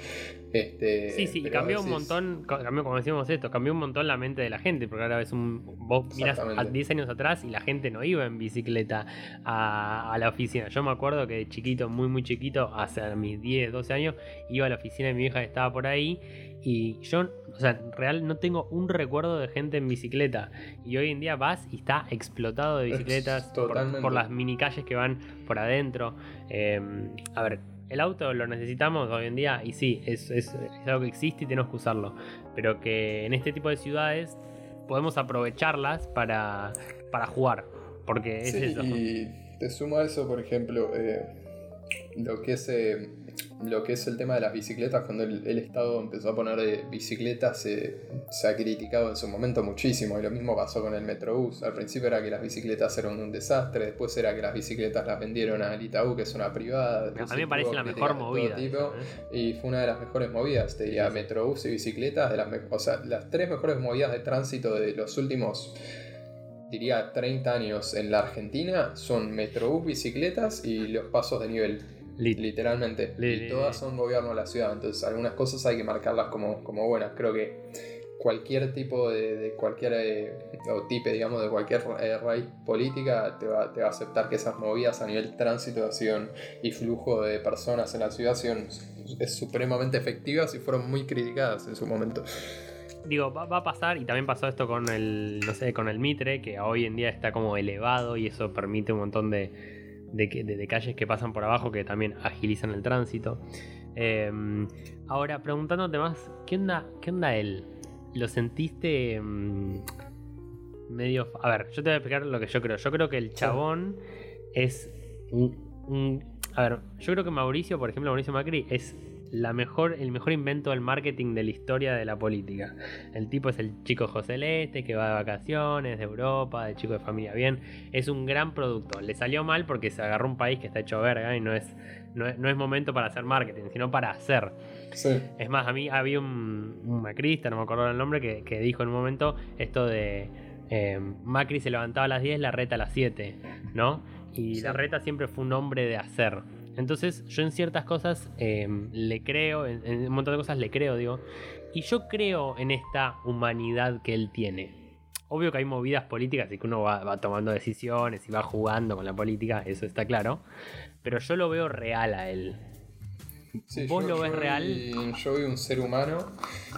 Este, sí, sí, cambió un montón, cambió, como decimos esto, cambió un montón la mente de la gente, porque ahora ves un, vos miras a 10 años atrás y la gente no iba en bicicleta a, la oficina. Yo me acuerdo que de chiquito, muy muy chiquito, hace mis 10, 12 años, iba a la oficina de mi hija que estaba por ahí Y yo, o sea, real no tengo un recuerdo de gente en bicicleta. Y hoy en día vas y está explotado de bicicletas por, las mini calles que van por adentro. Em, a ver, el auto lo necesitamos hoy en día y sí, es, es, algo que existe y tenemos que usarlo. Pero que en este tipo de ciudades podemos aprovecharlas para, para jugar. Porque es eso. Y te suma eso, por ejemplo, eh, lo que es eh, lo que es el tema de las bicicletas, cuando el, Estado empezó a poner eh, bicicletas, se ha criticado en su momento muchísimo. Y lo mismo pasó con el Metrobús. Al principio era que las bicicletas eran un desastre, después era que las bicicletas las vendieron a Itaú, que es una privada. A mí me parece la mejor movida. Y fue una de las mejores movidas. Te diría, Metrobús y bicicletas, de las, o sea, las tres mejores movidas de tránsito de los últimos diría 30 años en la Argentina son Metrobús, bicicletas y los pasos de nivel literalmente. y todas son gobierno de la ciudad. Entonces, algunas cosas hay que marcarlas como, como buenas. Creo que cualquier tipo de, cualquier eh, o tipe, digamos, de cualquier eh, raíz política te va, te va, a aceptar que esas movidas a nivel tránsito y flujo de personas en la ciudad son, es supremamente efectivas y fueron muy criticadas en su momento. Digo, va, va, a pasar, y también pasó esto con el, no sé, con el Mitre, que hoy en día está como elevado y eso permite un montón de, de, calles que pasan por abajo que también agilizan el tránsito. Em, ahora, preguntándote más, ¿qué onda, ¿qué onda él? ¿Lo sentiste em, medio... A ver, yo te voy a explicar lo que yo creo. Yo creo que el chabón es un, A ver, yo creo que Mauricio, por ejemplo, Mauricio Macri, es la mejor, el mejor invento del marketing de la historia de la política. El tipo es el chico José Leste que va de vacaciones de Europa, de chico de familia bien. Es un gran producto. Le salió mal porque se agarró un país que está hecho verga y no es, no es, momento para hacer marketing, sino para hacer. Es más, a mí había un, un macrista, no me acuerdo el nombre, que, dijo en un momento esto de eh, Macri se levantaba a las 10, la reta a las 7, ¿no? Y la reta siempre fue un hombre de hacer. Entonces yo en ciertas cosas em, le creo, en, un montón de cosas le creo, digo. Y yo creo en esta humanidad que él tiene. Obvio que hay movidas políticas y que uno va, tomando decisiones y va jugando con la política, eso está claro. Pero yo lo veo real a él. ¿Vos lo ves real? Yo vi un ser humano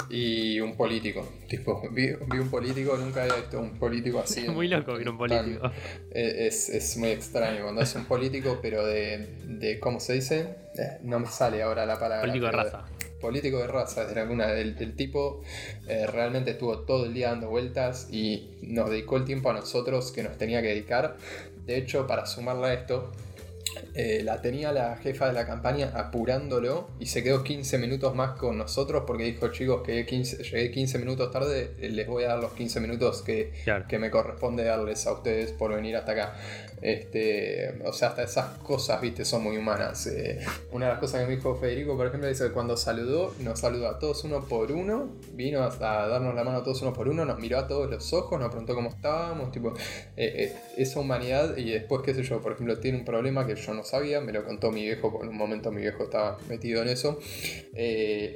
y un político. Tipo, vi, un político, nunca había visto un político así. muy loco ver un político. Eh, es, es, muy extraño cuando es un político, pero de, de ¿cómo se dice? Eh, no me sale ahora la palabra. Político de raza. político de raza, de alguna, del, tipo eh, realmente estuvo todo el día dando vueltas y nos dedicó el tiempo a nosotros que nos tenía que dedicar. De hecho, para sumarle a esto, eh, la tenía la jefa de la campaña apurándolo y se quedó 15 minutos más con nosotros porque dijo, chicos, que 15, llegué 15 minutos tarde, les voy a dar los 15 minutos que, que me corresponde darles a ustedes por venir hasta acá. Este, o sea, hasta esas cosas, viste, son muy humanas. Eh, una de las cosas que me dijo Federico, por ejemplo, dice que cuando saludó, nos saludó a todos uno por uno, vino a darnos la mano a todos uno por uno, nos miró a todos los ojos, nos preguntó cómo estábamos, tipo, eh, eh, esa humanidad y después, qué sé yo, por ejemplo, tiene un problema que yo no sabía, me lo contó mi viejo, por un momento mi viejo estaba metido en eso,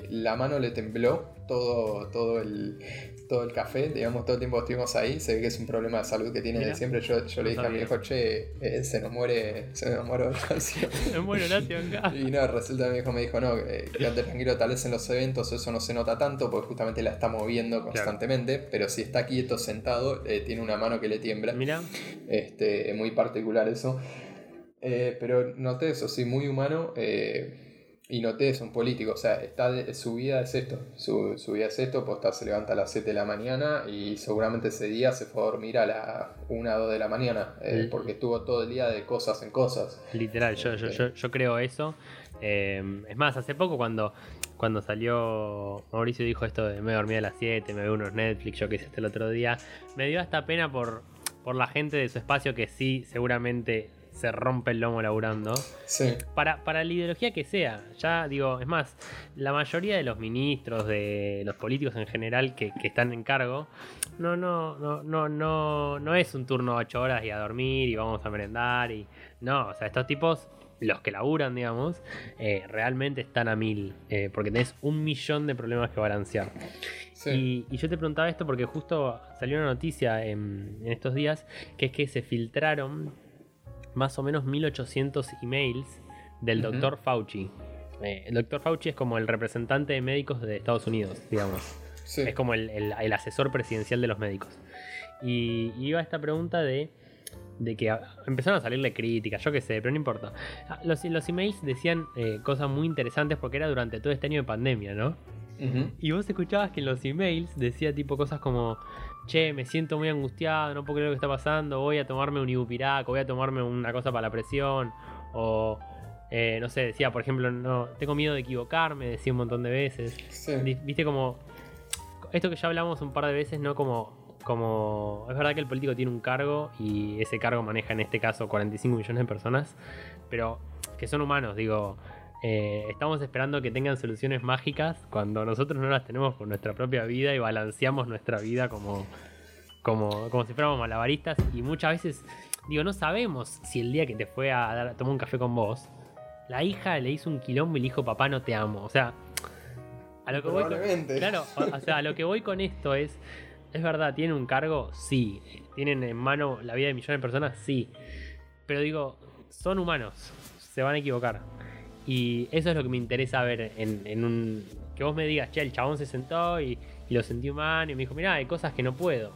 la mano le tembló todo, todo el todo el café, digamos, todo el tiempo estuvimos ahí, se ve que es un problema de salud que tiene de siempre. Yo, yo le dije a mi viejo, che, eh, se nos muere, se nos muere Horacio. se muere Horacio acá. Y no, resulta que mi viejo me dijo, no, eh, quédate tranquilo, tal vez en los eventos eso no se nota tanto, porque justamente la está moviendo constantemente, pero si está quieto, sentado, eh, tiene una mano que le tiembla. Mira. Este, es muy particular eso. pero noté eso, sí, muy humano. Eh, y noté es un político, o sea, está su vida es esto, su, vida es esto, posta se levanta a las 7 de la mañana y seguramente ese día se fue a dormir a las 1 o 2 de la mañana, eh, porque estuvo todo el día de cosas en cosas. Literal, yo, yo, yo, yo creo eso. Eh, es más, hace poco cuando, cuando salió Mauricio dijo esto de me dormí a las 7, me veo unos Netflix, yo que hice el otro día, me dio hasta pena por, por la gente de su espacio que sí, seguramente se rompe el lomo laburando. Sí. Para, para la ideología que sea. Ya digo, es más, la mayoría de los ministros, de los políticos en general que, están en cargo, no, no, no, no, no, no es un turno de 8 horas y a dormir y vamos a merendar y. No, o sea, estos tipos los que laburan, digamos, eh, realmente están a mil, eh, porque tenés un millón de problemas que balancear. Y, yo te preguntaba esto porque justo salió una noticia en, en, estos días, que es que se filtraron más o menos 1800 emails del doctor Fauci. eh, el doctor Fauci es como el representante de médicos de Estados Unidos, digamos. Sí. Es como el, el- el asesor presidencial de los médicos. Y iba esta pregunta de, de que a- empezaron a salirle críticas, yo qué sé, pero no importa. Ah, Los, los emails decían eh, cosas muy interesantes porque era durante todo este año de pandemia, ¿no? Y vos escuchabas que en los emails decía tipo cosas como, che, me siento muy angustiado, no puedo creer lo que está pasando, voy a tomarme un ibupirac, o voy a tomarme una cosa para la presión, o eh, no sé, decía, por ejemplo, no, tengo miedo de equivocarme, decía un montón de veces. Sí. Viste como, esto que ya hablamos un par de veces, ¿no? Como, como, es verdad que el político tiene un cargo y ese cargo maneja en este caso 45 millones de personas, pero que son humanos, digo, eh, estamos esperando que tengan soluciones mágicas cuando nosotros no las tenemos con nuestra propia vida y balanceamos nuestra vida como, como, como si fuéramos malabaristas y muchas veces, digo, no sabemos si el día que te fue a, dar, a tomar un café con vos, la hija le hizo un quilombo y le dijo, papá, no te amo. O sea, a lo que voy con. Claro, o, o sea, a lo que voy con esto es, es verdad, ¿tienen un cargo? Sí. ¿Tienen en mano la vida de millones de personas? Sí. Pero digo, son humanos, se van a equivocar. Y eso es lo que me interesa ver en, en un... Que vos me digas, che, el chabón se sentó y, y lo sentí humano y me dijo, mirá, hay cosas que no puedo.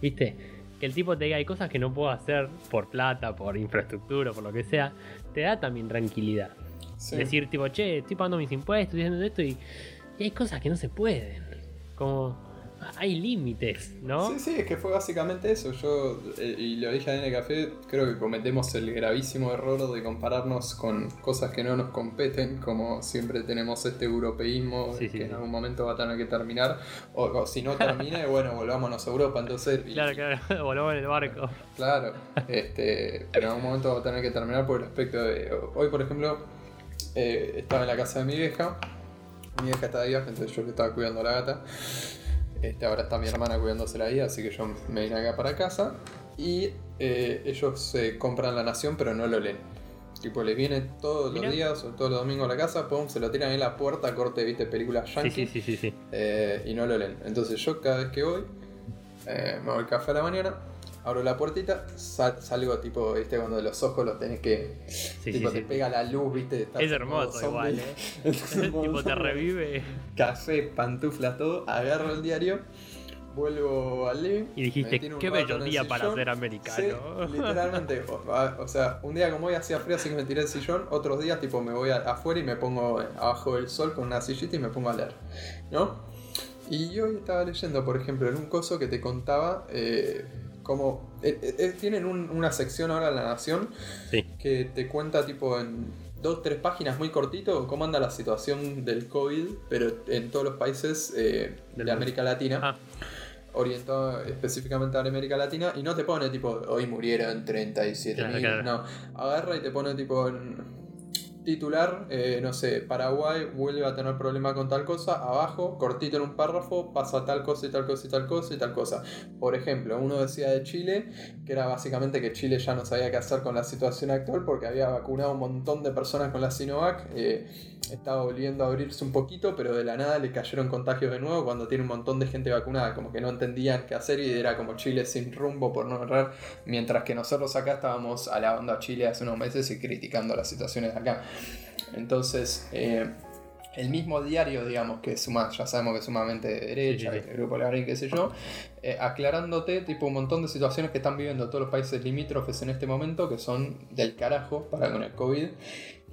¿Viste? Que el tipo te diga, hay cosas que no puedo hacer por plata, por infraestructura, por lo que sea, te da también tranquilidad. Sí. Decir, tipo, che, estoy pagando mis impuestos, estoy haciendo esto y, y hay cosas que no se pueden. Como, hay límites, ¿no? Sí, sí, es que fue básicamente eso. Yo, eh, y lo dije en el café, creo que cometemos el gravísimo error de compararnos con cosas que no nos competen, como siempre tenemos este europeísmo Sí, sí, que en algún momento va a tener que terminar, o, o si no termina, bueno, volvámonos a Europa. Entonces, y- Claro, claro, volvamos en el barco. Claro, este, pero en algún momento va a tener que terminar por el aspecto de. Hoy, por ejemplo, eh, estaba en la casa de mi vieja. Mi vieja está de viaje, entonces yo le estaba cuidando a la gata. Este, ahora está mi hermana cuidándosela ahí, así que yo me vine acá para casa. Y eh, ellos se compran La Nación, pero no lo leen. Tipo, les viene todos los días o todos los domingos a la casa, pum, se lo tiran en la puerta, corte, viste, películas Sí, yankee sí, sí, sí, sí. eh, y no lo leen. Entonces yo cada vez que voy, eh, me voy café a la mañana, abro la puertita, sal- salgo tipo, viste, cuando los ojos los tenés que... Sí, tipo, sí, te sí. pega la luz, viste. Es hermoso igual, ¿eh? Tipo, te revive. Café, pantuflas, todo, agarro el diario, vuelvo al living. Y dijiste, qué bello día para ser americano. literalmente. O, sea, un día como hoy hacía frío, así que me tiré el sillón. Otros días, tipo, me voy afuera y me pongo abajo del sol con una sillita y me pongo a leer. ¿No? Y hoy estaba leyendo, por ejemplo, en un coso que te contaba eh, cómo. eh, eh, tienen un- una sección ahora en La Nación Sí. que te cuenta, tipo, en dos, tres páginas muy cortito, cómo anda la situación del COVID, pero en todos los países eh, de. América Latina Ah, orientado específicamente a la América Latina y no te pone tipo hoy murieron 37 Claro, mil claro. no agarra y te pone tipo en titular eh, no sé Paraguay vuelve a tener problema con tal cosa abajo cortito en un párrafo pasa tal cosa y tal cosa y tal cosa y tal cosa por ejemplo uno decía de Chile que era básicamente que Chile ya no sabía qué hacer con la situación actual porque había vacunado un montón de personas con la Sinovac eh, estaba volviendo a abrirse un poquito, pero de la nada le cayeron contagios de nuevo cuando tiene un montón de gente vacunada, como que no entendían qué hacer y era como Chile sin rumbo por no errar, mientras que nosotros acá estábamos alabando a Chile hace unos meses y criticando las situaciones acá. Entonces, eh, el mismo diario, digamos, que suma, ya sabemos que es sumamente de derecha, Sí, sí, sí. el grupo Larín, qué sé yo, eh, aclarándote tipo un montón de situaciones que están viviendo todos los países limítrofes en este momento, que son del carajo para con el COVID.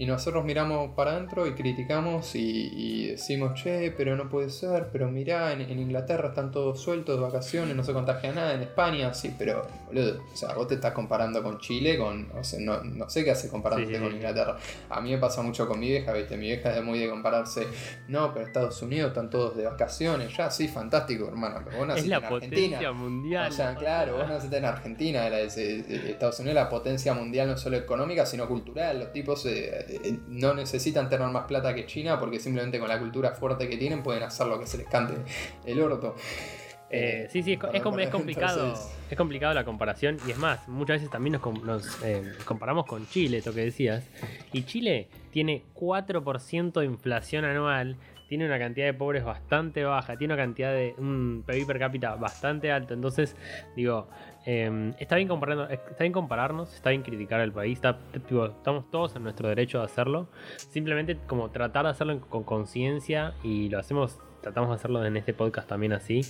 Y nosotros miramos para adentro y criticamos y, y decimos, che, pero no puede ser, pero mirá, en, en Inglaterra están todos sueltos de vacaciones, no se contagia nada, en España sí, pero, boludo, o sea, vos te estás comparando con Chile, con, o sea, no, no sé qué hace comparándote Sí, sí, con. Inglaterra. A mí me pasa mucho con mi vieja, viste, mi vieja es muy de compararse, no, pero Estados Unidos están todos de vacaciones, ya, sí, fantástico, hermano, pero vos es naciste la en Argentina. potencia mundial. O sea, claro, vos naciste en Argentina, la- es- eh, Estados Unidos es la potencia mundial no solo económica, sino cultural. Los tipos eh, no necesitan tener más plata que China porque simplemente con la cultura fuerte que tienen pueden hacer lo que se les cante el orto. Eh, sí, sí, es, co- es com- es complicado. Entonces, Es complicado la comparación. Y es más, muchas veces también nos, com- nos, eh, comparamos con Chile, esto que decías. Y Chile tiene 4% de inflación anual. tiene una cantidad de pobres bastante baja, tiene una cantidad de un PIB per cápita bastante alto. Entonces, digo, em, está, bien está bien compararnos, está bien criticar al país, estamos todos en nuestro derecho de hacerlo. Simplemente como tratar de hacerlo con conciencia y lo hacemos, tratamos de hacerlo en este podcast también así.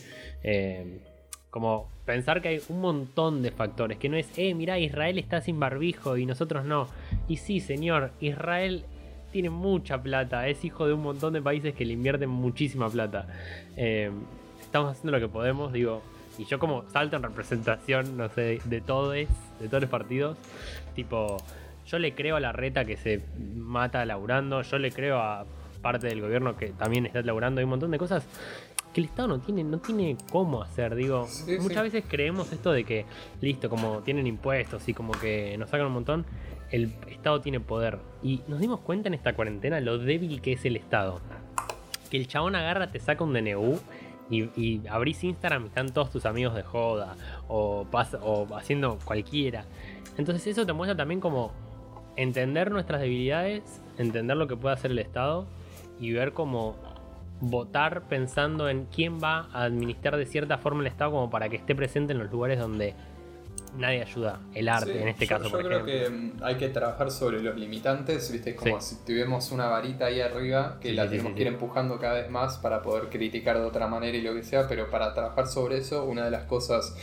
Em, como pensar que hay un montón de factores, que no es, eh, mira, Israel está sin barbijo y nosotros no. Y sí, señor, Israel tiene mucha plata, es hijo de un montón de países que le invierten muchísima plata. Eh, estamos haciendo lo que podemos, digo, y yo como salto en representación, no sé, de todos, de todos los partidos, tipo, yo le creo a la reta que se mata laburando, yo le creo a parte del gobierno que también está laburando, hay un montón de cosas que el Estado no tiene, no tiene cómo hacer. Digo, muchas veces creemos esto de que, listo, como tienen impuestos y como que nos sacan un montón el Estado tiene poder. Y nos dimos cuenta en esta cuarentena lo débil que es el Estado. Que el chabón agarra, te saca un DNU y, abrís Instagram y están todos tus amigos de joda o, o haciendo cualquiera. Entonces eso te muestra también como entender nuestras debilidades, entender lo que puede hacer el Estado y ver cómo votar pensando en quién va a administrar de cierta forma el Estado como para que esté presente en los lugares donde nadie ayuda. El arte, en este caso, yo creo que mm, hay que trabajar sobre los limitantes, ¿viste? Como si tuviéramos una varita ahí arriba que la tenemos que ir empujando cada vez más para poder criticar de otra manera y lo que sea, pero para trabajar sobre eso, una de las cosas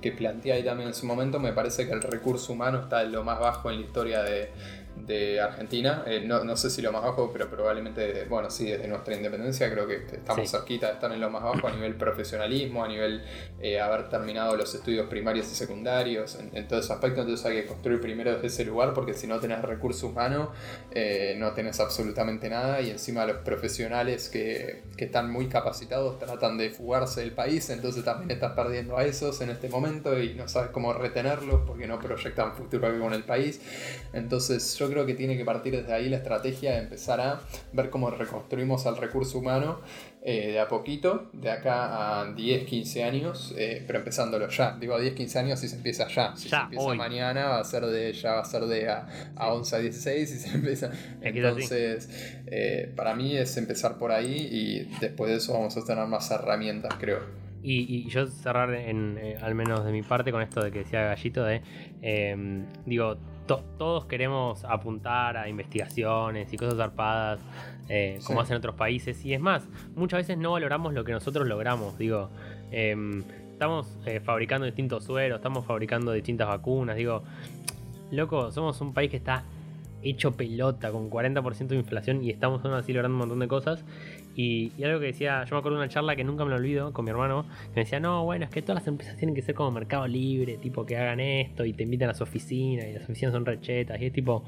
que planteé ahí también en su momento, me parece que el recurso humano está en lo más bajo en la historia de de Argentina. Eh, no, no, sé si lo más bajo, pero probablemente, bueno, sí, desde nuestra independencia creo que estamos cerquita de estar en lo más bajo a nivel profesionalismo, a nivel eh, haber terminado los estudios primarios y secundarios, en, todo ese aspecto. Entonces hay que construir primero desde ese lugar porque si no tenés recurso humano, eh, no tenés absolutamente nada y encima los profesionales que, que están muy capacitados tratan de fugarse del país, entonces también estás perdiendo a esos en este momento y no sabes cómo retenerlos porque no proyectan futuro con el país. Entonces yo creo que tiene que partir desde ahí la estrategia de empezar a ver cómo reconstruimos al recurso humano eh, de a poquito, de acá a 10, 15 años, eh, pero empezándolo ya. Digo a 10, 15 años si se empieza ya. Si se empieza mañana va a ser de, ya va a ser de a, 11 a 16 y se empieza. Entonces, eh, para mí es empezar por ahí y después de eso vamos a tener más herramientas, creo. Y, yo cerrar en, al menos de mi parte con esto de que decía Gallito de, digo, todos queremos apuntar a investigaciones y cosas zarpadas, eh, como hacen otros países. Y es más, muchas veces no valoramos lo que nosotros logramos. Digo, em, estamos eh, fabricando distintos sueros, estamos fabricando distintas vacunas. Digo, loco, somos un país que está hecho pelota con 40% de inflación y estamos aún así logrando un montón de cosas. Y, algo que decía, yo me acuerdo de una charla que nunca me lo olvido con mi hermano, que me decía, no, bueno, es que todas las empresas tienen que ser como mercado libre, tipo que hagan esto y te invitan a su oficina y las oficinas son rechetas y es tipo,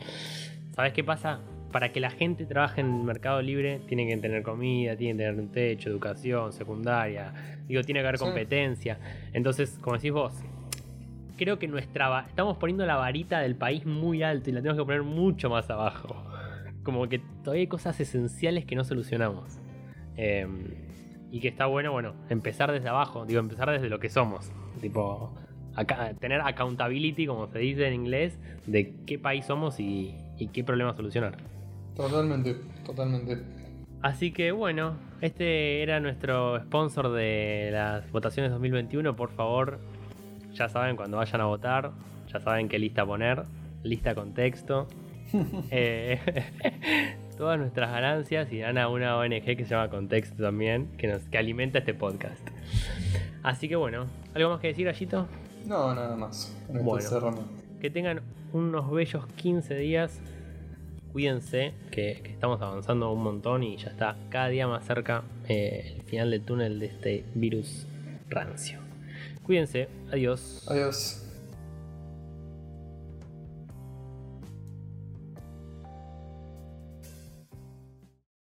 ¿sabes qué pasa? Para que la gente trabaje en el mercado libre, tienen que tener comida, tienen que tener un techo, educación, secundaria, digo, tiene que haber competencia. Entonces, como decís vos, creo que nuestra estamos poniendo la varita del país muy alto y la tenemos que poner mucho más abajo. Como que todavía hay cosas esenciales que no solucionamos. Em, y que está bueno, bueno, empezar desde abajo, digo, empezar desde lo que somos. Tipo, tener accountability, como se dice en inglés, de qué país somos y, y qué problema solucionar. Totalmente, totalmente. Así que bueno, este era nuestro sponsor de las votaciones 2021. Por favor, ya saben cuando vayan a votar, ya saben qué lista poner, lista con texto. Eh, todas nuestras ganancias irán a una ONG que se llama Contexto también, que, nos, que alimenta este podcast. Así que bueno, ¿algo más que decir, Gallito? No, nada más. Bueno, que tengan unos bellos 15 días. Cuídense, que, estamos avanzando un montón y ya está cada día más cerca eh, el final del túnel de este virus rancio. Cuídense. Adiós. Adiós.